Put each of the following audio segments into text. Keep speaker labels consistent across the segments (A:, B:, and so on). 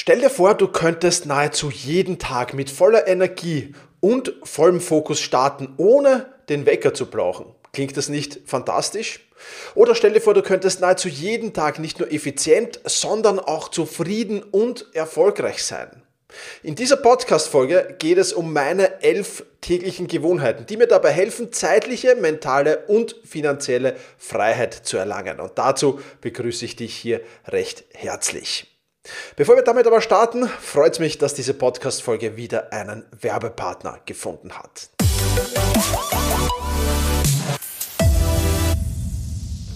A: Stell dir vor, du könntest nahezu jeden Tag mit voller Energie und vollem Fokus starten, ohne den Wecker zu brauchen. Klingt das nicht fantastisch? Oder stell dir vor, du könntest nahezu jeden Tag nicht nur effizient, sondern auch zufrieden und erfolgreich sein. In dieser Podcast-Folge geht es um meine elf täglichen Gewohnheiten, die mir dabei helfen, zeitliche, mentale und finanzielle Freiheit zu erlangen. Und dazu begrüße ich dich hier recht herzlich. Bevor wir damit aber starten, freut es mich, dass diese Podcast-Folge wieder einen Werbepartner gefunden hat.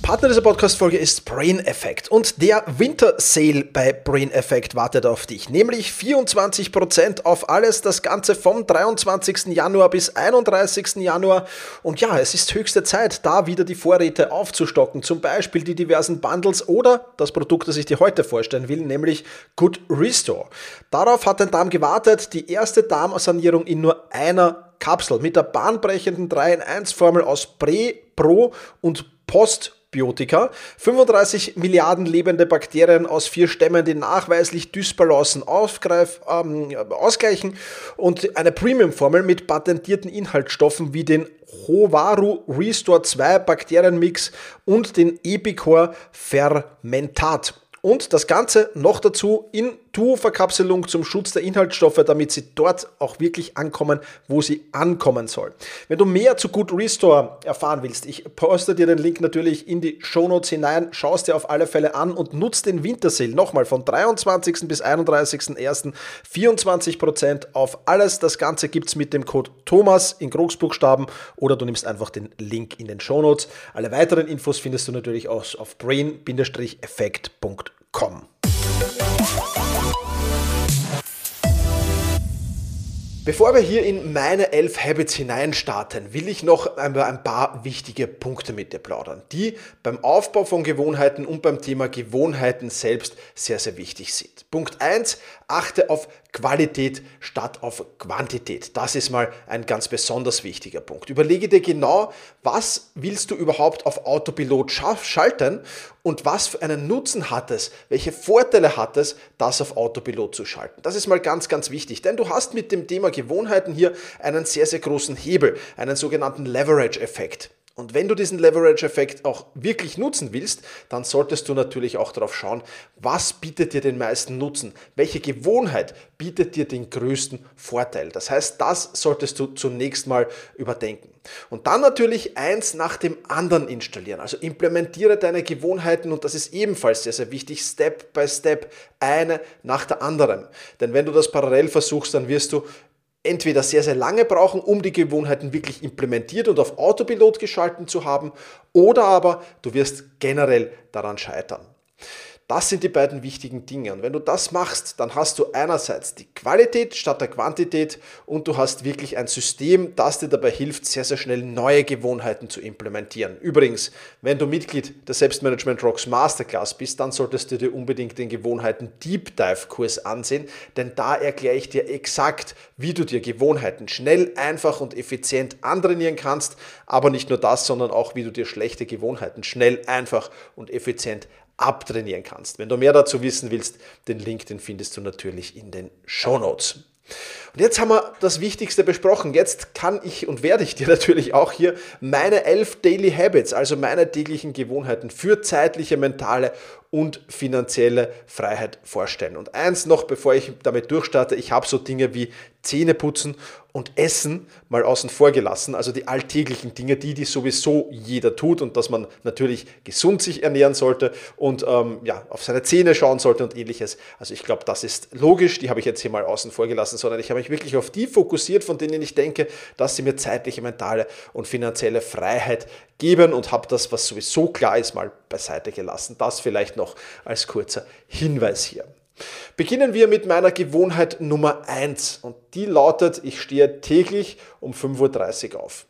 A: Partner dieser Podcast-Folge ist Brain Effect und der Winter Sale bei Brain Effect wartet auf dich. Nämlich 24% auf alles, das Ganze vom 23. Januar bis 31. Januar. Und ja, es ist höchste Zeit, da wieder die Vorräte aufzustocken. Zum Beispiel die diversen Bundles oder das Produkt, das ich dir heute vorstellen will, nämlich Good Restore. Darauf hat dein Darm gewartet. Die erste Darmsanierung in nur einer Kapsel mit der bahnbrechenden 3 in 1 Formel aus Pre, Pro und Post Biotika, 35 Milliarden lebende Bakterien aus vier Stämmen, die nachweislich Dysbalancen aufgreif, ähm, ausgleichen und eine Premium-Formel mit patentierten Inhaltsstoffen wie den Hovaru Restore 2 Bakterienmix und den Epicor Fermentat. Und das Ganze noch dazu in Duo-Verkapselung zum Schutz der Inhaltsstoffe, damit sie dort auch wirklich ankommen, wo sie ankommen sollen. Wenn du mehr zu Good Restore erfahren willst, ich poste dir den Link natürlich in die Shownotes hinein, schaust dir auf alle Fälle an und nutzt den Wintersale nochmal von 23. bis 31.01. 24% auf alles. Das Ganze gibt es mit dem Code Thomas in Großbuchstaben oder du nimmst einfach den Link in den Shownotes. Alle weiteren Infos findest du natürlich auch auf brain-effekt.com. Bevor wir hier in meine elf Habits hineinstarten, will ich noch einmal ein paar wichtige Punkte mit dir plaudern, die beim Aufbau von Gewohnheiten und beim Thema Gewohnheiten selbst sehr, sehr wichtig sind. Punkt eins: achte auf Qualität statt auf Quantität. Das ist mal ein ganz besonders wichtiger Punkt. Überlege dir genau, was willst du überhaupt auf Autopilot schalten und was für einen Nutzen hat es, welche Vorteile hat es, das auf Autopilot zu schalten. Das ist mal ganz, ganz wichtig, denn du hast mit dem Thema Gewohnheiten hier einen sehr, sehr großen Hebel, einen sogenannten Leverage-Effekt. Und wenn du diesen Leverage-Effekt auch wirklich nutzen willst, dann solltest du natürlich auch darauf schauen, was bietet dir den meisten Nutzen? Welche Gewohnheit bietet dir den größten Vorteil? Das heißt, das solltest du zunächst mal überdenken. Und dann natürlich eins nach dem anderen installieren. Also implementiere deine Gewohnheiten und das ist ebenfalls sehr, sehr wichtig, Step by Step, eine nach der anderen. Denn wenn du das parallel versuchst, dann wirst du entweder sehr, sehr lange brauchen, um die Gewohnheiten wirklich implementiert und auf Autopilot geschalten zu haben, oder aber du wirst generell daran scheitern. Das sind die beiden wichtigen Dinge. Und wenn du das machst, dann hast du einerseits die Qualität statt der Quantität und du hast wirklich ein System, das dir dabei hilft, sehr, sehr schnell neue Gewohnheiten zu implementieren. Übrigens, wenn du Mitglied der Selbstmanagement Rocks Masterclass bist, dann solltest du dir unbedingt den Gewohnheiten Deep Dive Kurs ansehen, denn da erkläre ich dir exakt, wie du dir Gewohnheiten schnell, einfach und effizient antrainieren kannst. Aber nicht nur das, sondern auch, wie du dir schlechte Gewohnheiten schnell, einfach und effizient abtrainieren kannst. Wenn du mehr dazu wissen willst, den Link, den findest du natürlich in den Show Notes. Und jetzt haben wir das Wichtigste besprochen. Jetzt kann ich und werde ich dir natürlich auch hier meine elf Daily Habits, also meine täglichen Gewohnheiten für zeitliche, mentale und finanzielle Freiheit vorstellen. Und eins noch, bevor ich damit durchstarte, ich habe so Dinge wie Zähne putzen und Essen mal außen vor gelassen, also die alltäglichen Dinge, die, die sowieso jeder tut und dass man natürlich gesund sich ernähren sollte und ähm, ja, auf seine Zähne schauen sollte und ähnliches. Also ich glaube, das ist logisch, die habe ich jetzt hier mal außen vor gelassen, sondern ich habe mich wirklich auf die fokussiert, von denen ich denke, dass sie mir zeitliche, mentale und finanzielle Freiheit geben und habe das, was sowieso klar ist, mal beiseite gelassen. Das vielleicht noch als kurzer Hinweis hier. Beginnen wir mit meiner Gewohnheit Nummer 1 und die lautet, ich stehe täglich um 5.30 Uhr auf.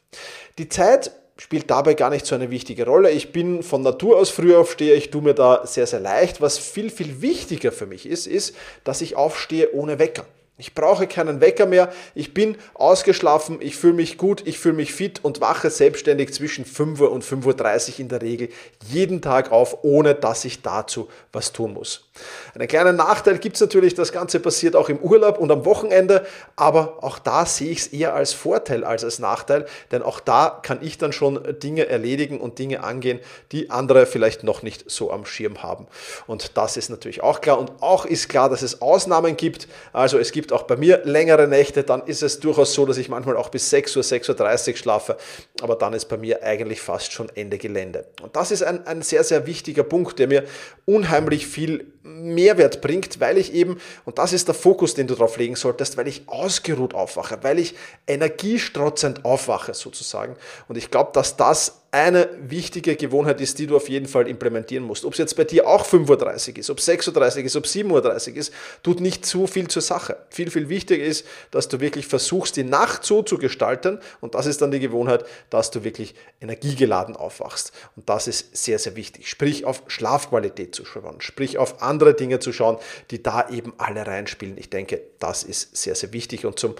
A: Die Zeit spielt dabei gar nicht so eine wichtige Rolle. Ich bin von Natur aus früh aufsteher, ich tue mir da sehr, sehr leicht. Was viel, viel wichtiger für mich ist, ist, dass ich aufstehe ohne Wecker. Ich brauche keinen Wecker mehr. Ich bin ausgeschlafen, ich fühle mich gut, ich fühle mich fit und wache selbstständig zwischen 5 Uhr und 5.30 Uhr in der Regel jeden Tag auf, ohne dass ich dazu was tun muss. Einen kleinen Nachteil gibt es natürlich, das Ganze passiert auch im Urlaub und am Wochenende, aber auch da sehe ich es eher als Vorteil als als Nachteil, denn auch da kann ich dann schon Dinge erledigen und Dinge angehen, die andere vielleicht noch nicht so am Schirm haben. Und das ist natürlich auch klar und auch ist klar, dass es Ausnahmen gibt. Also es gibt auch bei mir längere Nächte, dann ist es durchaus so, dass ich manchmal auch bis 6 Uhr, 6.30 Uhr schlafe, aber dann ist bei mir eigentlich fast schon Ende Gelände. Und das ist ein, ein sehr, sehr wichtiger Punkt, der mir unheimlich viel Mehrwert bringt, weil ich eben, und das ist der Fokus, den du drauf legen solltest, weil ich ausgeruht aufwache, weil ich energiestrotzend aufwache sozusagen. Und ich glaube, dass das eine wichtige Gewohnheit ist, die du auf jeden Fall implementieren musst. Ob es jetzt bei dir auch 5.30 Uhr ist, ob 6.30 Uhr ist, ob 7.30 Uhr ist, tut nicht zu viel zur Sache. Viel, viel wichtiger ist, dass du wirklich versuchst, die Nacht so zu gestalten und das ist dann die Gewohnheit, dass du wirklich energiegeladen aufwachst. Und das ist sehr, sehr wichtig. Sprich auf Schlafqualität zu schauen, sprich auf andere Dinge zu schauen, die da eben alle reinspielen. Ich denke, das ist sehr, sehr wichtig und zum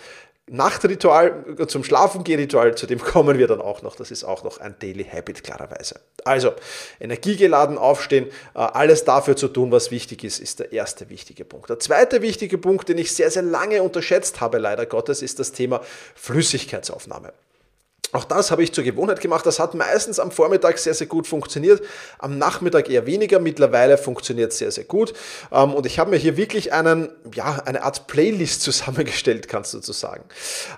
A: Nachtritual, zum Schlafengeh-Ritual, zu dem kommen wir dann auch noch. Das ist auch noch ein Daily Habit, klarerweise. Also, energiegeladen aufstehen, äh, alles dafür zu tun, was wichtig ist, ist der erste wichtige Punkt. Der zweite wichtige Punkt, den ich sehr, sehr lange unterschätzt habe, leider Gottes, ist das Thema Flüssigkeitsaufnahme. Auch das habe ich zur Gewohnheit gemacht. Das hat meistens am Vormittag sehr, sehr gut funktioniert, am Nachmittag eher weniger. Mittlerweile funktioniert es sehr, sehr gut. Ähm, und ich habe mir hier wirklich einen, ja, eine Art Playlist zusammengestellt, kannst du so sagen.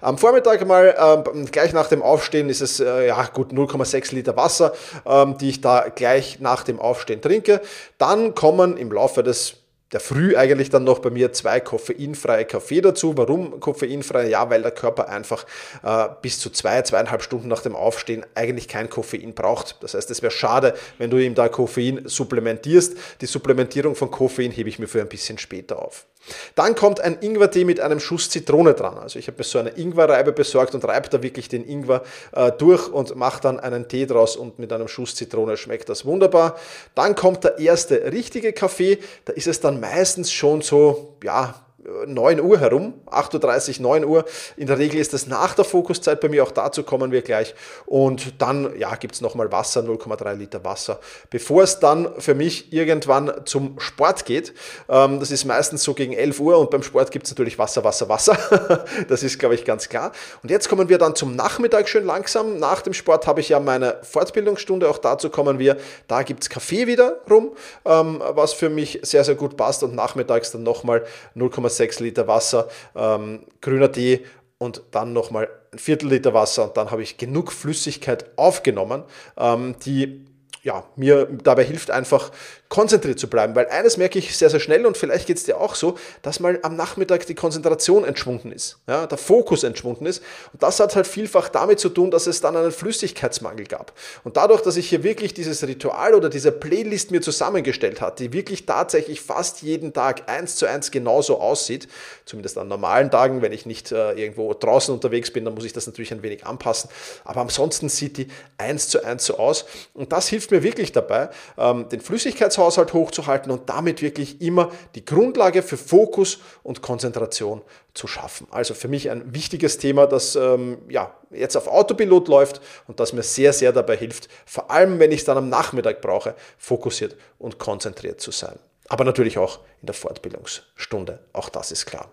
A: Am Vormittag mal, ähm, gleich nach dem Aufstehen, ist es äh, ja gut 0,6 Liter Wasser, ähm, die ich da gleich nach dem Aufstehen trinke. Dann kommen im Laufe des der Früh eigentlich dann noch bei mir zwei koffeinfreie Kaffee dazu. Warum koffeinfrei? Ja, weil der Körper einfach äh, bis zu zwei, zweieinhalb Stunden nach dem Aufstehen eigentlich kein Koffein braucht. Das heißt, es wäre schade, wenn du ihm da Koffein supplementierst. Die Supplementierung von Koffein hebe ich mir für ein bisschen später auf. Dann kommt ein Ingwertee mit einem Schuss Zitrone dran. Also ich habe mir so eine Ingwerreibe besorgt und reibe da wirklich den Ingwer äh, durch und mache dann einen Tee draus und mit einem Schuss Zitrone schmeckt das wunderbar. Dann kommt der erste richtige Kaffee. Da ist es dann meistens schon so, ja, 9 Uhr herum, 8.30 Uhr, 9 Uhr. In der Regel ist das nach der Fokuszeit bei mir, auch dazu kommen wir gleich. Und dann ja, gibt es nochmal Wasser, 0,3 Liter Wasser. Bevor es dann für mich irgendwann zum Sport geht, ähm, das ist meistens so gegen 11 Uhr und beim Sport gibt es natürlich Wasser, Wasser, Wasser. das ist, glaube ich, ganz klar. Und jetzt kommen wir dann zum Nachmittag schön langsam. Nach dem Sport habe ich ja meine Fortbildungsstunde, auch dazu kommen wir. Da gibt es Kaffee wieder rum, ähm, was für mich sehr, sehr gut passt und nachmittags dann nochmal 0,7 6 Liter Wasser, ähm, grüner Tee und dann nochmal ein Viertel Liter Wasser und dann habe ich genug Flüssigkeit aufgenommen, ähm, die ja, mir dabei hilft einfach konzentriert zu bleiben, weil eines merke ich sehr, sehr schnell und vielleicht geht es dir auch so, dass mal am Nachmittag die Konzentration entschwunden ist, ja, der Fokus entschwunden ist. Und das hat halt vielfach damit zu tun, dass es dann einen Flüssigkeitsmangel gab. Und dadurch, dass ich hier wirklich dieses Ritual oder diese Playlist mir zusammengestellt hat, die wirklich tatsächlich fast jeden Tag eins zu eins genauso aussieht, zumindest an normalen Tagen, wenn ich nicht äh, irgendwo draußen unterwegs bin, dann muss ich das natürlich ein wenig anpassen, aber ansonsten sieht die eins zu eins so aus. Und das hilft mir wirklich dabei, ähm, den Flüssigkeitshaushalt Haushalt hochzuhalten und damit wirklich immer die Grundlage für Fokus und Konzentration zu schaffen. Also für mich ein wichtiges Thema, das ähm, ja, jetzt auf Autopilot läuft und das mir sehr, sehr dabei hilft, vor allem wenn ich es dann am Nachmittag brauche, fokussiert und konzentriert zu sein. Aber natürlich auch in der Fortbildungsstunde, auch das ist klar.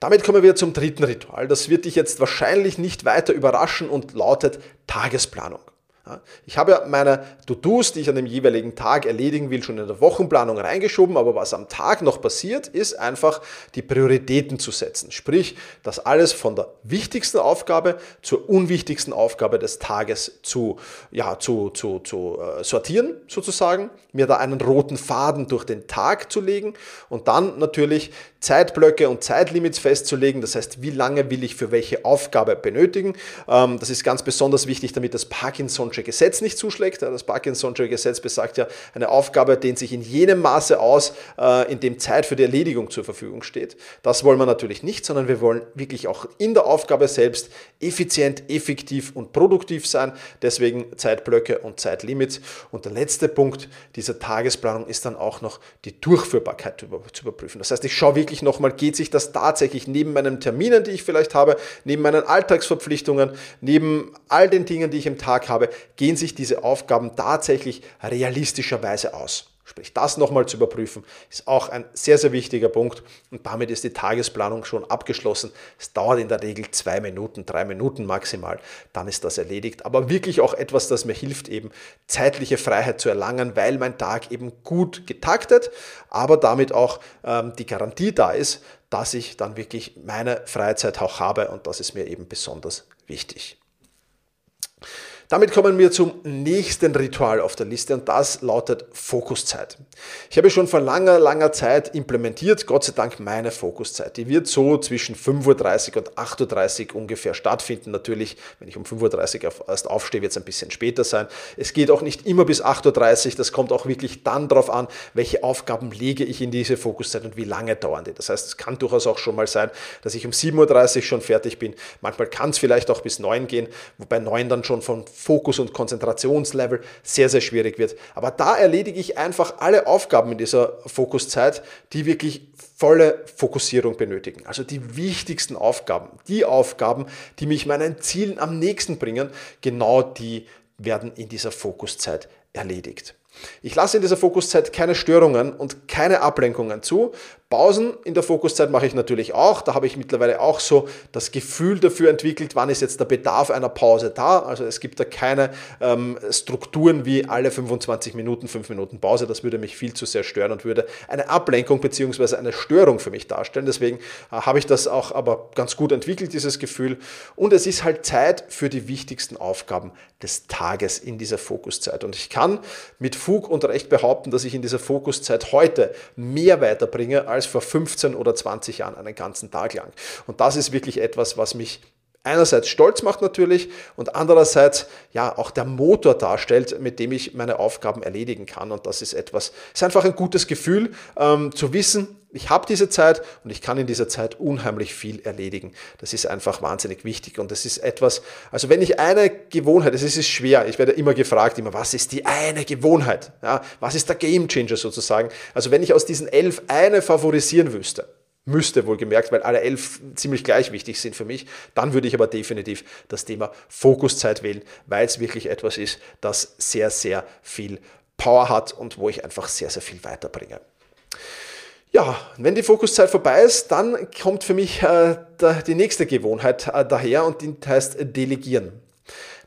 A: Damit kommen wir zum dritten Ritual. Das wird dich jetzt wahrscheinlich nicht weiter überraschen und lautet Tagesplanung. Ich habe ja meine To-Dos, die ich an dem jeweiligen Tag erledigen will, schon in der Wochenplanung reingeschoben, aber was am Tag noch passiert, ist einfach die Prioritäten zu setzen. Sprich, das alles von der wichtigsten Aufgabe zur unwichtigsten Aufgabe des Tages zu, ja, zu, zu, zu äh, sortieren, sozusagen, mir da einen roten Faden durch den Tag zu legen und dann natürlich Zeitblöcke und Zeitlimits festzulegen. Das heißt, wie lange will ich für welche Aufgabe benötigen. Ähm, das ist ganz besonders wichtig, damit das Parkinson Parkinson'sche Gesetz nicht zuschlägt. Das Parkinson'sche Gesetz besagt ja, eine Aufgabe dehnt sich in jenem Maße aus, äh, in dem Zeit für die Erledigung zur Verfügung steht. Das wollen wir natürlich nicht, sondern wir wollen wirklich auch in der Aufgabe selbst effizient, effektiv und produktiv sein. Deswegen Zeitblöcke und Zeitlimits. Und der letzte Punkt dieser Tagesplanung ist dann auch noch die Durchführbarkeit zu überprüfen. Das heißt, ich schaue wirklich nochmal, geht sich das tatsächlich neben meinen Terminen, die ich vielleicht habe, neben meinen Alltagsverpflichtungen, neben all den Dingen, die ich im Tag habe, gehen sich diese Aufgaben tatsächlich realistischerweise aus. Sprich, das nochmal zu überprüfen, ist auch ein sehr, sehr wichtiger Punkt. Und damit ist die Tagesplanung schon abgeschlossen. Es dauert in der Regel zwei Minuten, drei Minuten maximal. Dann ist das erledigt. Aber wirklich auch etwas, das mir hilft, eben zeitliche Freiheit zu erlangen, weil mein Tag eben gut getaktet, aber damit auch ähm, die Garantie da ist, dass ich dann wirklich meine Freizeit auch habe. Und das ist mir eben besonders wichtig. Damit kommen wir zum nächsten Ritual auf der Liste und das lautet Fokuszeit. Ich habe schon vor langer, langer Zeit implementiert, Gott sei Dank meine Fokuszeit. Die wird so zwischen 5.30 Uhr und 8.30 Uhr ungefähr stattfinden. Natürlich, wenn ich um 5.30 Uhr erst aufstehe, wird es ein bisschen später sein. Es geht auch nicht immer bis 8.30 Uhr, das kommt auch wirklich dann darauf an, welche Aufgaben lege ich in diese Fokuszeit und wie lange dauern die. Das heißt, es kann durchaus auch schon mal sein, dass ich um 7.30 Uhr schon fertig bin. Manchmal kann es vielleicht auch bis 9 gehen, wobei 9 dann schon von Fokus- und Konzentrationslevel sehr, sehr schwierig wird. Aber da erledige ich einfach alle Aufgaben in dieser Fokuszeit, die wirklich volle Fokussierung benötigen. Also die wichtigsten Aufgaben, die Aufgaben, die mich meinen Zielen am nächsten bringen, genau die werden in dieser Fokuszeit erledigt. Ich lasse in dieser Fokuszeit keine Störungen und keine Ablenkungen zu. Pausen in der Fokuszeit mache ich natürlich auch. Da habe ich mittlerweile auch so das Gefühl dafür entwickelt, wann ist jetzt der Bedarf einer Pause da. Also es gibt da keine ähm, Strukturen wie alle 25 Minuten, 5 Minuten Pause. Das würde mich viel zu sehr stören und würde eine Ablenkung bzw. eine Störung für mich darstellen. Deswegen äh, habe ich das auch aber ganz gut entwickelt, dieses Gefühl. Und es ist halt Zeit für die wichtigsten Aufgaben des Tages in dieser Fokuszeit. Und ich kann mit Fug und Recht behaupten, dass ich in dieser Fokuszeit heute mehr weiterbringe als vor 15 oder 20 Jahren einen ganzen Tag lang. Und das ist wirklich etwas, was mich einerseits stolz macht natürlich und andererseits ja auch der Motor darstellt, mit dem ich meine Aufgaben erledigen kann. Und das ist etwas, ist einfach ein gutes Gefühl ähm, zu wissen, ich habe diese Zeit und ich kann in dieser Zeit unheimlich viel erledigen. Das ist einfach wahnsinnig wichtig und das ist etwas, also wenn ich eine Gewohnheit, es ist schwer, ich werde immer gefragt, immer, was ist die eine Gewohnheit? Ja, was ist der Game Changer sozusagen? Also wenn ich aus diesen elf eine favorisieren wüsste, müsste wohlgemerkt, weil alle elf ziemlich gleich wichtig sind für mich, dann würde ich aber definitiv das Thema Fokuszeit wählen, weil es wirklich etwas ist, das sehr, sehr viel Power hat und wo ich einfach sehr, sehr viel weiterbringe. Ja, wenn die Fokuszeit vorbei ist, dann kommt für mich äh, die nächste Gewohnheit äh, daher und die heißt Delegieren.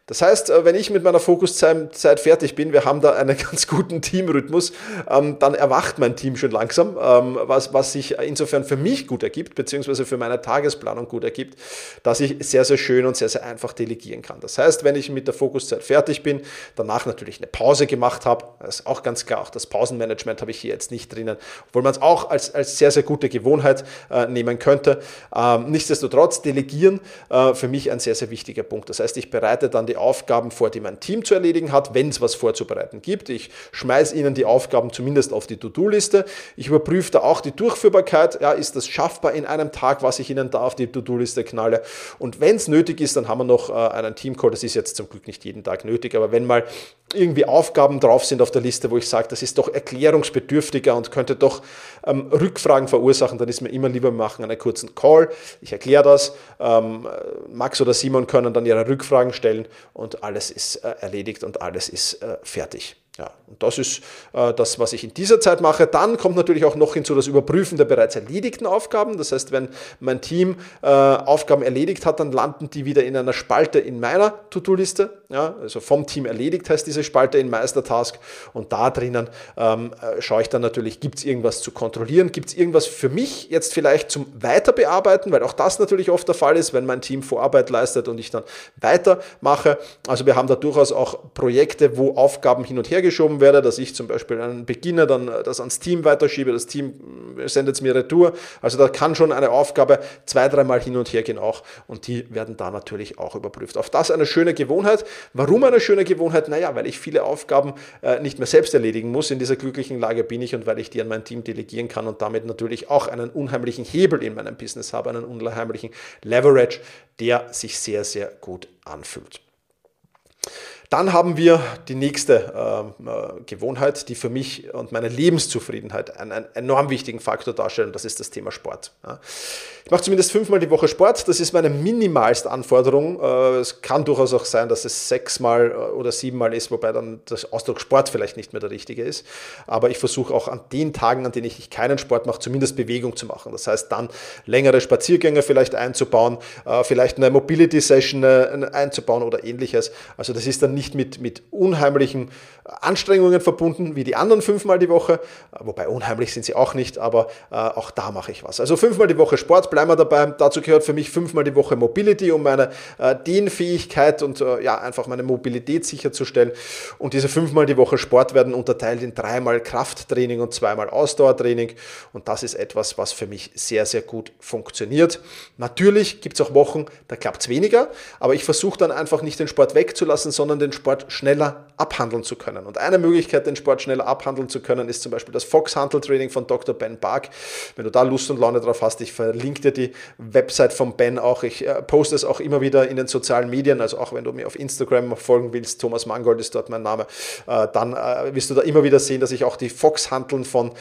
A: Das heißt, äh, wenn ich mit meiner Fokuszeit fertig bin, wir haben da einen ganz guten Teamrhythmus, ähm, dann erwacht mein Team schon langsam, ähm, was, was sich insofern für mich gut ergibt, beziehungsweise für meine Tagesplanung gut ergibt, dass ich sehr, sehr schön und sehr, sehr einfach delegieren kann. Das heißt, wenn ich mit der Fokuszeit fertig bin, danach natürlich eine Pause gemacht habe, das ist auch ganz klar, auch das Pausenmanagement habe ich hier jetzt nicht drinnen, obwohl man es auch als, als sehr, sehr gute Gewohnheit äh, nehmen könnte. Ähm, nichtsdestotrotz, delegieren äh, für mich ein sehr, sehr wichtiger Punkt. Das heißt, ich bereite dann die Aufgaben vor, die mein Team zu erledigen hat, wenn es was vorzubereiten gibt. Ich schmeiße ihnen die Aufgaben zumindest auf die To-Do-Liste. Ich überprüfe da auch die Durchführbarkeit. Ja, ist das schaffbar in einem Tag, was ich ihnen da auf die To-Do-Liste knalle? Und wenn es nötig ist, dann haben wir noch äh, einen Teamcall. Das ist jetzt zum Glück nicht jeden Tag nötig, aber wenn mal irgendwie Aufgaben drauf sind auf der Liste, wo ich sage, das ist doch erklärungsbedürftiger und könnte doch ähm, Rückfragen verursachen, dann ist mir immer lieber, machen einen kurzen Call. Ich erkläre das. Ähm, Max oder Simon können dann ihre Rückfragen stellen und alles ist äh, erledigt und alles ist äh, fertig. Ja, und das ist äh, das, was ich in dieser Zeit mache. Dann kommt natürlich auch noch hinzu das Überprüfen der bereits erledigten Aufgaben. Das heißt, wenn mein Team äh, Aufgaben erledigt hat, dann landen die wieder in einer Spalte in meiner To-Do-Liste. Ja, also vom Team erledigt heißt diese Spalte in Meistertask. Und da drinnen ähm, äh, schaue ich dann natürlich, gibt es irgendwas zu kontrollieren? Gibt es irgendwas für mich jetzt vielleicht zum Weiterbearbeiten? Weil auch das natürlich oft der Fall ist, wenn mein Team Vorarbeit leistet und ich dann weitermache. Also wir haben da durchaus auch Projekte, wo Aufgaben hin und her geschoben werde, dass ich zum Beispiel einen Beginner dann das ans Team weiterschiebe, das Team sendet es mir retour. Also da kann schon eine Aufgabe zwei, dreimal hin und her gehen auch und die werden da natürlich auch überprüft. Auf das eine schöne Gewohnheit. Warum eine schöne Gewohnheit? Naja, weil ich viele Aufgaben äh, nicht mehr selbst erledigen muss. In dieser glücklichen Lage bin ich und weil ich die an mein Team delegieren kann und damit natürlich auch einen unheimlichen Hebel in meinem Business habe, einen unheimlichen Leverage, der sich sehr, sehr gut anfühlt. Dann haben wir die nächste ähm, äh, Gewohnheit, die für mich und meine Lebenszufriedenheit einen, einen enorm wichtigen Faktor darstellt, und das ist das Thema Sport. Ja. Ich mache zumindest fünfmal die Woche Sport, das ist meine minimalste Anforderung. Äh, es kann durchaus auch sein, dass es sechsmal äh, oder siebenmal ist, wobei dann das Ausdruck Sport vielleicht nicht mehr der richtige ist. Aber ich versuche auch an den Tagen, an denen ich keinen Sport mache, zumindest Bewegung zu machen. Das heißt, dann längere Spaziergänge vielleicht einzubauen, äh, vielleicht eine Mobility Session äh, einzubauen oder ähnliches. Also das ist dann nicht mit, mit unheimlichen Anstrengungen verbunden wie die anderen fünfmal die Woche, wobei unheimlich sind sie auch nicht, aber äh, auch da mache ich was. Also fünfmal die Woche Sport, bleiben wir dabei. Dazu gehört für mich fünfmal die Woche Mobility, um meine äh, Dehnfähigkeit und äh, ja, einfach meine Mobilität sicherzustellen. Und diese fünfmal die Woche Sport werden unterteilt in dreimal Krafttraining und zweimal Ausdauertraining. Und das ist etwas, was für mich sehr, sehr gut funktioniert. Natürlich gibt es auch Wochen, da klappt es weniger, aber ich versuche dann einfach nicht den Sport wegzulassen, sondern den Sport schneller abhandeln zu können. Und eine Möglichkeit, den Sport schneller abhandeln zu können, ist zum Beispiel das Fox Handle Training von Dr. Ben Bark. Wenn du da Lust und Laune drauf hast, ich verlinke dir die Website von Ben auch. Ich äh, poste es auch immer wieder in den sozialen Medien, also auch wenn du mir auf Instagram folgen willst, Thomas Mangold ist dort mein Name, äh, dann äh, wirst du da immer wieder sehen, dass ich auch die Fox Handeln von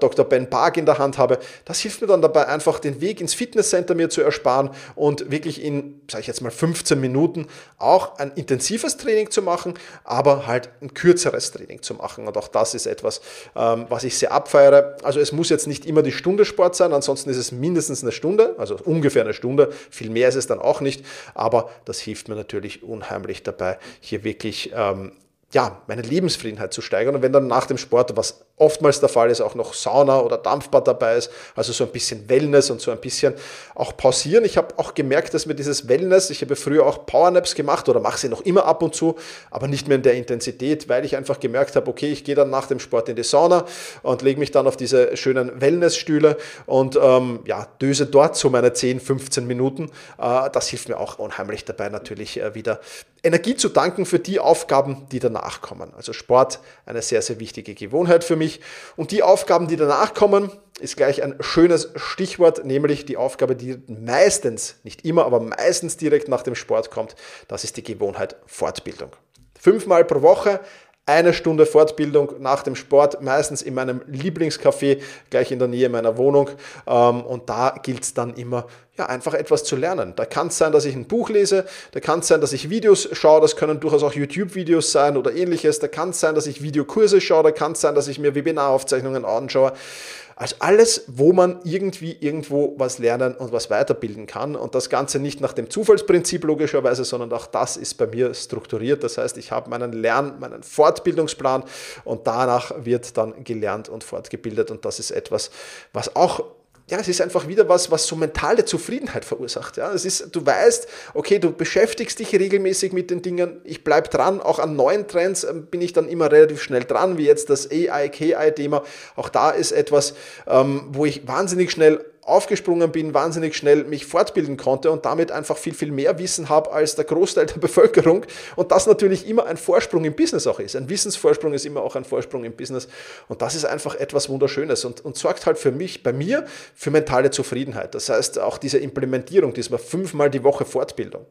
A: Dr. Ben Bark in der Hand habe. Das hilft mir dann dabei, einfach den Weg ins Fitnesscenter mir zu ersparen und wirklich in, sage ich jetzt mal, 15 Minuten auch ein intensives Training zu machen, aber halt ein kürzeres Training zu machen. Und auch das ist etwas, ähm, was ich sehr abfeiere. Also es muss jetzt nicht immer die Stunde Sport sein, ansonsten ist es mindestens eine Stunde, also ungefähr eine Stunde. Viel mehr ist es dann auch nicht, aber das hilft mir natürlich unheimlich dabei, hier wirklich ähm, ja, meine Lebensfriedenheit zu steigern. Und wenn dann nach dem Sport, was oftmals der Fall ist, auch noch Sauna oder Dampfbad dabei ist, also so ein bisschen Wellness und so ein bisschen auch pausieren. Ich habe auch gemerkt, dass mir dieses Wellness, ich habe früher auch Powernaps gemacht oder mache sie noch immer ab und zu, aber nicht mehr in der Intensität, weil ich einfach gemerkt habe, okay, ich gehe dann nach dem Sport in die Sauna und lege mich dann auf diese schönen Wellnessstühle und ähm, ja, döse dort so meine 10, 15 Minuten. Äh, das hilft mir auch unheimlich dabei, natürlich äh, wieder Energie zu danken für die Aufgaben, die danach kommen. Also Sport, eine sehr, sehr wichtige Gewohnheit für mich. Und die Aufgaben, die danach kommen, ist gleich ein schönes Stichwort, nämlich die Aufgabe, die meistens, nicht immer, aber meistens direkt nach dem Sport kommt. Das ist die Gewohnheit Fortbildung. Fünfmal pro Woche eine Stunde Fortbildung nach dem Sport, meistens in meinem Lieblingscafé, gleich in der Nähe meiner Wohnung. Ähm, und da gilt es dann immer, ja, einfach etwas zu lernen. Da kann es sein, dass ich ein Buch lese, da kann es sein, dass ich Videos schaue, das können durchaus auch YouTube-Videos sein oder ähnliches, da kann es sein, dass ich Videokurse schaue, da kann es sein, dass ich mir Webinaraufzeichnungen anschaue. Also alles, wo man irgendwie irgendwo was lernen und was weiterbilden kann. Und das Ganze nicht nach dem Zufallsprinzip logischerweise, sondern auch das ist bei mir strukturiert. Das heißt, ich habe meinen Lern-, meinen Fortbildungsplan und danach wird dann gelernt und fortgebildet. Und das ist etwas, was auch ja, es ist einfach wieder was, was so mentale Zufriedenheit verursacht. Ja, es ist, du weißt, okay, du beschäftigst dich regelmäßig mit den Dingen. Ich bleibe dran. Auch an neuen Trends ähm, bin ich dann immer relativ schnell dran, wie jetzt das AI-KI-Thema. Auch da ist etwas, ähm, wo ich wahnsinnig schnell aufgesprungen bin, wahnsinnig schnell mich fortbilden konnte und damit einfach viel, viel mehr Wissen habe als der Großteil der Bevölkerung und das natürlich immer ein Vorsprung im Business auch ist. Ein Wissensvorsprung ist immer auch ein Vorsprung im Business und das ist einfach etwas Wunderschönes und, und sorgt halt für mich, bei mir, für mentale Zufriedenheit. Das heißt, auch diese Implementierung, diesmal fünfmal die Woche Fortbildung.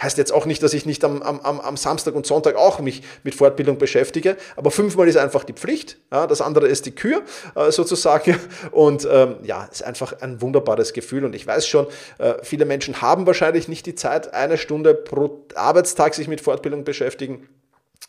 A: Heißt jetzt auch nicht, dass ich nicht am, am, am Samstag und Sonntag auch mich mit Fortbildung beschäftige, aber fünfmal ist einfach die Pflicht. Das andere ist die Kür äh, sozusagen und ähm, ja, ist einfach ein ein wunderbares Gefühl. Und ich weiß schon, äh, viele Menschen haben wahrscheinlich nicht die Zeit, eine Stunde pro Arbeitstag sich mit Fortbildung beschäftigen.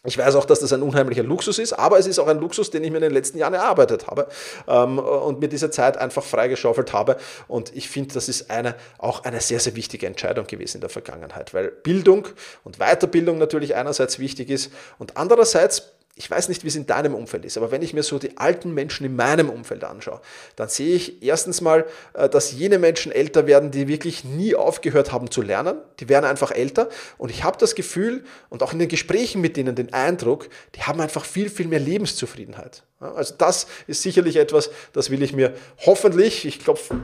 A: Ich weiß auch, dass das ein unheimlicher Luxus ist, aber es ist auch ein Luxus, den ich mir in den letzten Jahren erarbeitet habe ähm, und mir diese Zeit einfach freigeschaufelt habe. Und ich finde, das ist eine, auch eine sehr, sehr wichtige Entscheidung gewesen in der Vergangenheit, weil Bildung und Weiterbildung natürlich einerseits wichtig ist und andererseits ich weiß nicht, wie es in deinem Umfeld ist, aber wenn ich mir so die alten Menschen in meinem Umfeld anschaue, dann sehe ich erstens mal, äh, dass jene Menschen älter werden, die wirklich nie aufgehört haben zu lernen. Die werden einfach älter. Und ich habe das Gefühl und auch in den Gesprächen mit denen den Eindruck, die haben einfach viel, viel mehr Lebenszufriedenheit. Also das ist sicherlich etwas, das will ich mir hoffentlich, ich klopfe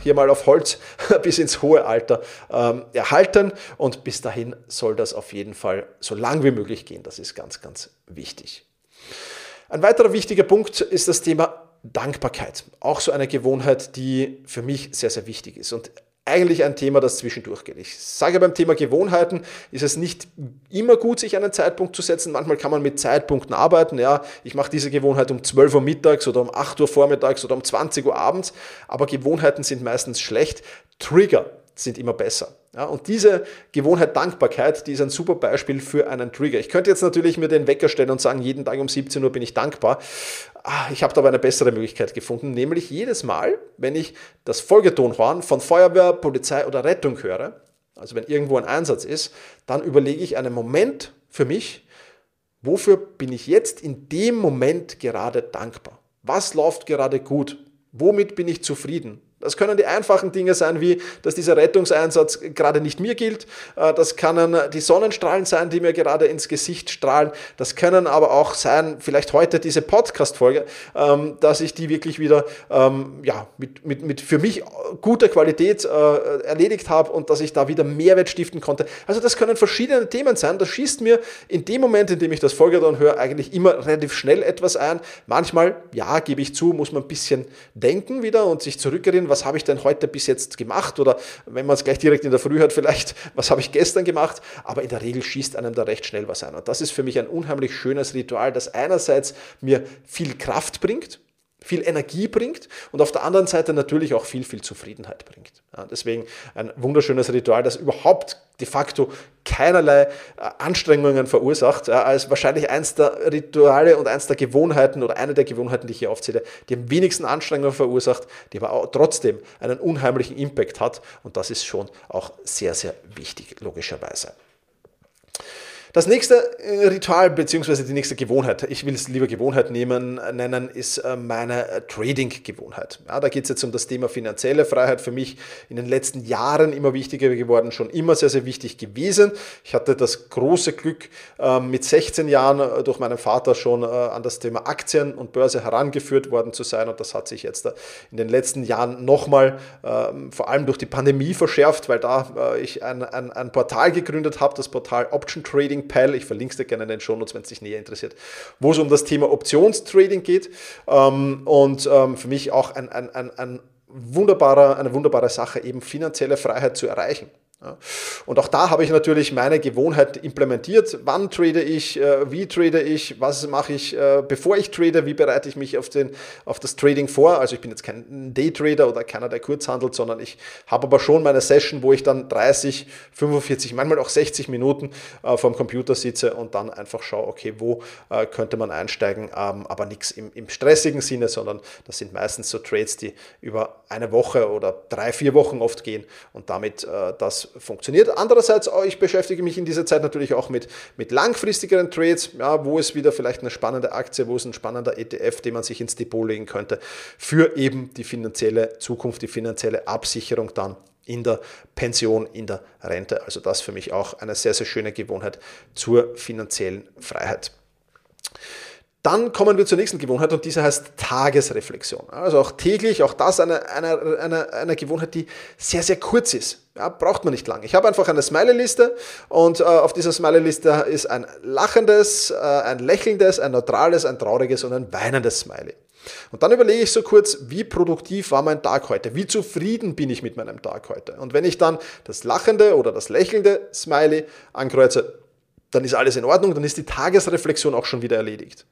A: hier mal auf Holz, bis ins hohe Alter ähm, erhalten. Und bis dahin soll das auf jeden Fall so lang wie möglich gehen. Das ist ganz, ganz wichtig. Ein weiterer wichtiger Punkt ist das Thema Dankbarkeit. Auch so eine Gewohnheit, die für mich sehr, sehr wichtig ist. Und eigentlich ein Thema, das zwischendurch geht. Ich sage beim Thema Gewohnheiten ist es nicht immer gut, sich einen Zeitpunkt zu setzen. Manchmal kann man mit Zeitpunkten arbeiten. Ja, ich mache diese Gewohnheit um 12 Uhr mittags oder um 8 Uhr vormittags oder um 20 Uhr abends. Aber Gewohnheiten sind meistens schlecht. Trigger sind immer besser. Ja, und diese Gewohnheit Dankbarkeit, die ist ein super Beispiel für einen Trigger. Ich könnte jetzt natürlich mir den Wecker stellen und sagen, jeden Tag um 17 Uhr bin ich dankbar. Ah, ich habe aber eine bessere Möglichkeit gefunden, nämlich jedes Mal, wenn ich das Folgetonhorn von Feuerwehr, Polizei oder Rettung höre, also wenn irgendwo ein Einsatz ist, dann überlege ich einen Moment für mich, wofür bin ich jetzt in dem Moment gerade dankbar? Was läuft gerade gut? Womit bin ich zufrieden? Das können die einfachen Dinge sein, wie dass dieser Rettungseinsatz gerade nicht mir gilt. Äh, das können die Sonnenstrahlen sein, die mir gerade ins Gesicht strahlen. Das können aber auch sein, vielleicht heute diese Podcast-Folge, ähm, dass ich die wirklich wieder ähm, ja, mit, mit, mit für mich guter Qualität äh, erledigt habe und dass ich da wieder Mehrwert stiften konnte. Also das können verschiedene Themen sein. Das schießt mir in dem Moment, in dem ich das Folgedon höre, eigentlich immer relativ schnell etwas ein. Manchmal, ja, gebe ich zu, muss man ein bisschen denken wieder und sich zurückerinnern, was habe ich denn heute bis jetzt gemacht oder wenn man es gleich direkt in der Früh hört, vielleicht, was habe ich gestern gemacht, aber in der Regel schießt einem da recht schnell was ein. Und das ist für mich ein unheimlich schönes Ritual, das einerseits mir viel Kraft bringt, viel Energie bringt und auf der anderen Seite natürlich auch viel, viel Zufriedenheit bringt. Ja, deswegen ein wunderschönes Ritual, das überhaupt de facto keinerlei äh, Anstrengungen verursacht, ja, als wahrscheinlich eins der Rituale und eins der Gewohnheiten oder eine der Gewohnheiten, die ich hier aufzähle, die am wenigsten Anstrengungen verursacht, die aber auch trotzdem einen unheimlichen Impact hat und das ist schon auch sehr, sehr wichtig, logischerweise. Das nächste äh, Ritual beziehungsweise die nächste Gewohnheit, ich will es lieber Gewohnheit nehmen, nennen, ist äh, meine äh, Trading-Gewohnheit. Ja, da geht es jetzt um das Thema finanzielle Freiheit. Für mich in den letzten Jahren immer wichtiger geworden, schon immer sehr, sehr wichtig gewesen. Ich hatte das große Glück, mit 16 Jahren durch meinen Vater schon an das Thema Aktien und Börse herangeführt worden zu sein. Und das hat sich jetzt in den letzten Jahren nochmal, ähm, vor allem durch die Pandemie verschärft, weil da ich ein, ein, ein Portal gegründet habe, das Portal Option Trading Trading Ich verlinke es dir gerne in den Shownotes, wenn es dich näher interessiert, wo es um das Thema Optionstrading geht. Ähm, und ähm, für mich auch ein, ein, ein, ein wunderbarer, eine wunderbare Sache, eben finanzielle Freiheit zu erreichen. Und auch da habe ich natürlich meine Gewohnheit implementiert. Wann trade ich, äh, wie trade ich, was mache ich, äh, bevor ich trade, wie bereite ich mich auf, den, auf das Trading vor. Also ich bin jetzt kein Daytrader oder keiner, der kurz handelt, sondern ich habe aber schon meine Session, wo ich dann 30, 45, manchmal auch 60 Minuten äh, vorm Computer sitze und dann einfach schaue, okay, wo könnte man einsteigen, ähm, aber nichts im, im stressigen Sinne, sondern das sind meistens so Trades, die über eine Woche oder drei, vier Wochen oft gehen und damit das funktioniert. Andererseits, oh, ich beschäftige mich in dieser Zeit natürlich auch mit, mit langfristigeren Trades, ja, wo es wieder vielleicht eine spannende Aktie, wo es ein spannender ETF, den man sich ins Depot legen könnte, für eben die finanzielle Zukunft, die finanzielle Absicherung dann in der Pension, in der Rente. Also das für mich auch eine sehr, sehr schöne Gewohnheit zur finanziellen Freiheit. Dann kommen wir zur nächsten Gewohnheit und diese heißt Tagesreflexion. Also auch täglich, auch das eine, eine, eine, eine Gewohnheit, die sehr, sehr kurz ist. Ja, braucht man nicht lange. Ich habe einfach eine Smiley-Liste und äh, auf dieser Smiley-Liste ist ein lachendes, äh, ein lächelndes, ein neutrales, ein trauriges und ein weinendes Smiley. Und dann überlege ich so kurz, wie produktiv war mein Tag heute? Wie zufrieden bin ich mit meinem Tag heute? Und wenn ich dann das lachende oder das lächelnde Smiley ankreuze, dann ist alles in Ordnung, dann ist die Tagesreflexion auch schon wieder erledigt.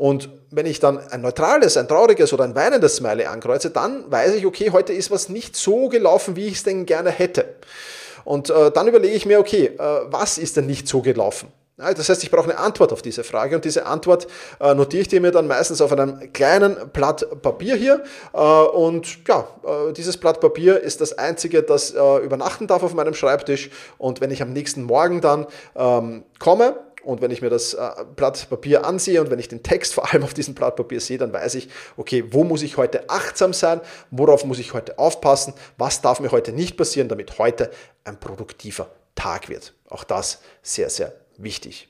A: Und wenn ich dann ein neutrales, ein trauriges oder ein weinendes Smiley ankreuze, dann weiß ich, okay, heute ist was nicht so gelaufen, wie ich es denn gerne hätte. Und äh, dann überlege ich mir, okay, äh, was ist denn nicht so gelaufen? Ja, das heißt, ich brauche eine Antwort auf diese Frage und diese Antwort äh, notiere ich mir dann meistens auf einem kleinen Blatt Papier hier. Äh, und ja, äh, dieses Blatt Papier ist das einzige, das äh, übernachten darf auf meinem Schreibtisch. Und wenn ich am nächsten Morgen dann ähm, komme, und wenn ich mir das äh, Blatt Papier ansehe und wenn ich den Text vor allem auf diesem Blatt Papier sehe, dann weiß ich, okay, wo muss ich heute achtsam sein, worauf muss ich heute aufpassen, was darf mir heute nicht passieren, damit heute ein produktiver Tag wird. Auch das sehr, sehr wichtig.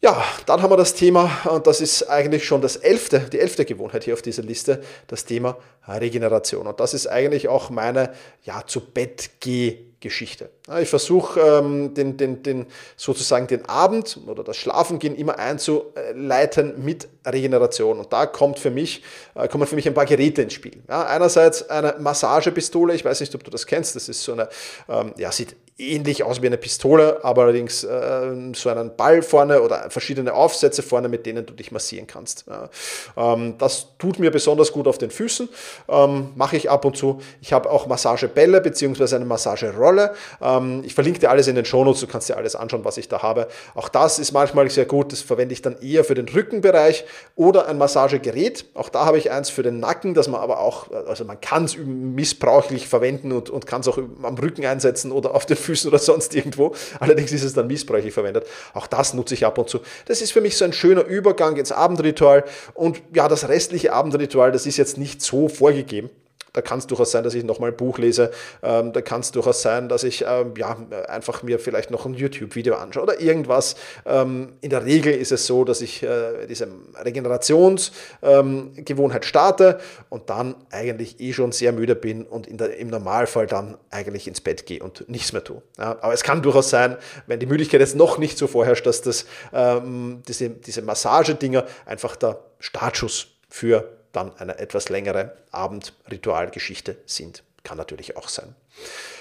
A: Ja, dann haben wir das Thema, und das ist eigentlich schon das elfte, die elfte Gewohnheit hier auf dieser Liste, das Thema Regeneration. Und das ist eigentlich auch meine ja, zu Bett geh Geschichte. Ich versuche ähm, den, den, den, sozusagen den Abend oder das Schlafengehen immer einzuleiten mit Regeneration. Und da kommt für mich, äh, kommen für mich ein paar Geräte ins Spiel. Ja, einerseits eine Massagepistole, ich weiß nicht, ob du das kennst, das ist so eine, ähm, ja, sieht ähnlich aus wie eine Pistole, aber allerdings äh, so einen Ball vorne oder verschiedene Aufsätze vorne, mit denen du dich massieren kannst. Ja. Ähm, das tut mir besonders gut auf den Füßen, ähm, mache ich ab und zu. Ich habe auch Massagebälle bzw. eine Massagerolle. Ähm, ich verlinke dir alles in den Shownotes, du kannst dir alles anschauen, was ich da habe. Auch das ist manchmal sehr gut, das verwende ich dann eher für den Rückenbereich oder ein Massagegerät. Auch da habe ich eins für den Nacken, das man aber auch, also man kann es missbräuchlich verwenden und, und kann es auch am Rücken einsetzen oder auf den Füßen oder sonst irgendwo. Allerdings ist es dann missbräuchlich verwendet. Auch das nutze ich ab und zu. Das ist für mich so ein schöner Übergang ins Abendritual. Und ja, das restliche Abendritual, das ist jetzt nicht so vorgegeben. Da kann es durchaus sein, dass ich nochmal ein Buch lese. Ähm, da kann es durchaus sein, dass ich ähm, ja, einfach mir vielleicht noch ein YouTube-Video anschaue oder irgendwas. Ähm, in der Regel ist es so, dass ich äh, diese Regenerationsgewohnheit ähm, starte und dann eigentlich eh schon sehr müde bin und der, im Normalfall dann eigentlich ins Bett gehe und nichts mehr tue. Ja, aber es kann durchaus sein, wenn die Müdigkeit jetzt noch nicht so vorherrscht, dass das, ähm, diese, diese Massagedinger einfach der Startschuss für dann eine etwas längere Abendritualgeschichte sind. Kann natürlich auch sein.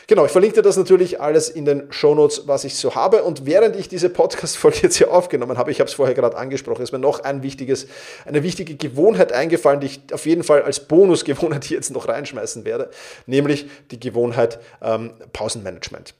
A: Genau, ich verlinke dir das natürlich alles in den Shownotes, was ich so habe. Und während ich diese Podcast-Folge jetzt hier aufgenommen habe, ich habe es vorher gerade angesprochen, ist mir noch ein wichtiges, eine wichtige Gewohnheit eingefallen, die ich auf jeden Fall als Bonusgewohnheit jetzt noch reinschmeißen werde, nämlich die Gewohnheit ähm, Pausenmanagement.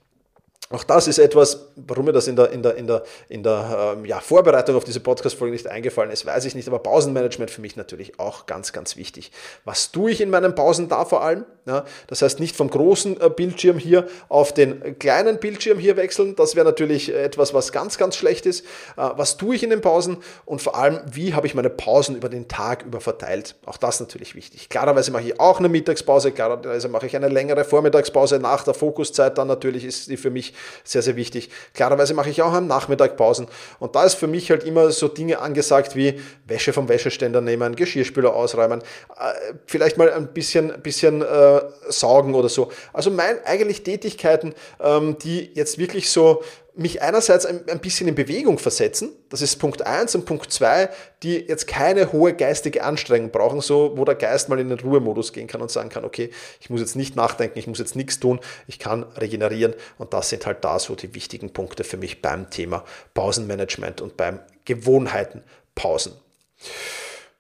A: Auch das ist etwas, warum mir das in der, in der, in der, in der ähm, ja, Vorbereitung auf diese Podcast-Folge nicht eingefallen ist, weiß ich nicht, aber Pausenmanagement für mich natürlich auch ganz, ganz wichtig. Was tue ich in meinen Pausen da vor allem? Ja, das heißt, nicht vom großen äh, Bildschirm hier auf den kleinen Bildschirm hier wechseln, das wäre natürlich etwas, was ganz, ganz schlecht ist. Äh, was tue ich in den Pausen und vor allem, wie habe ich meine Pausen über den Tag über verteilt? Auch das natürlich wichtig. Klarerweise mache ich auch eine Mittagspause, klarerweise mache ich eine längere Vormittagspause nach der Fokuszeit, dann natürlich ist die für mich sehr, sehr wichtig. Klarerweise mache ich auch am Nachmittag Pausen. Und da ist für mich halt immer so Dinge angesagt wie Wäsche vom Wäscheständer nehmen, Geschirrspüler ausräumen, äh, vielleicht mal ein bisschen, bisschen äh, saugen oder so. Also mein eigentlich Tätigkeiten, ähm, die jetzt wirklich so mich einerseits ein, ein, bisschen in Bewegung versetzen, das ist Punkt 1 und Punkt 2, die jetzt keine hohe geistige Anstrengung brauchen, so wo der Geist mal in den Ruhemodus gehen kann und sagen kann, okay, ich muss jetzt nicht nachdenken, ich muss jetzt nichts tun, ich kann regenerieren und das sind halt da so die wichtigen Punkte für mich beim Thema Pausenmanagement und beim Gewohnheitenpausen.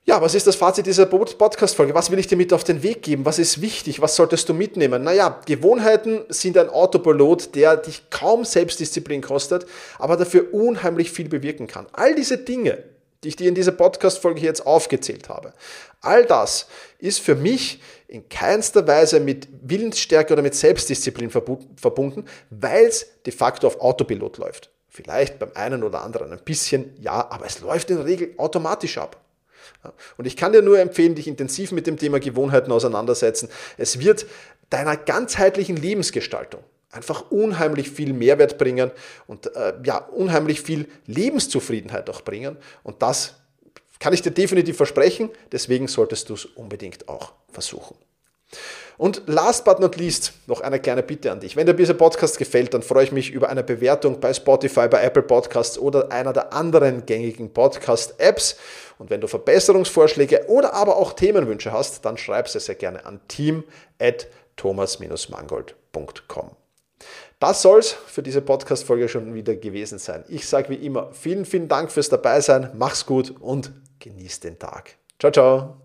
A: Ja, was ist das Fazit dieser Podcast-Folge? Was will ich dir mit auf den Weg geben? Was ist wichtig? Was solltest du mitnehmen? Naja, Gewohnheiten sind ein Autopilot, der dich kaum Selbstdisziplin kostet, aber dafür unheimlich viel bewirken kann. All diese Dinge, die ich dir in dieser Podcast-Folge jetzt aufgezählt habe, all das ist für mich in keinster Weise mit Willensstärke oder mit Selbstdisziplin verbunden, weil es de facto auf Autopilot läuft. Vielleicht beim einen oder anderen ein bisschen, ja, aber es läuft in der Regel automatisch ab. Und ich kann dir nur empfehlen, dich intensiv mit dem Thema Gewohnheiten auseinandersetzen. Es wird deiner ganzheitlichen Lebensgestaltung einfach unheimlich viel Mehrwert bringen und äh, ja, unheimlich viel Lebenszufriedenheit auch bringen. Und das kann ich dir definitiv versprechen. Deswegen solltest du es unbedingt auch versuchen. Und last but not least noch eine kleine Bitte an dich. Wenn dir dieser Podcast gefällt, dann freue ich mich über eine Bewertung bei Spotify, bei Apple Podcasts oder einer der anderen gängigen Podcast-Apps. Und wenn du Verbesserungsvorschläge oder aber auch Themenwünsche hast, dann schreib sie sehr gerne an team.thomas-mangold.com. Das soll es für diese Podcast-Folge schon wieder gewesen sein. Ich sage wie immer vielen, vielen Dank fürs Dabeisein. Mach's gut und genieß den Tag. Ciao, ciao.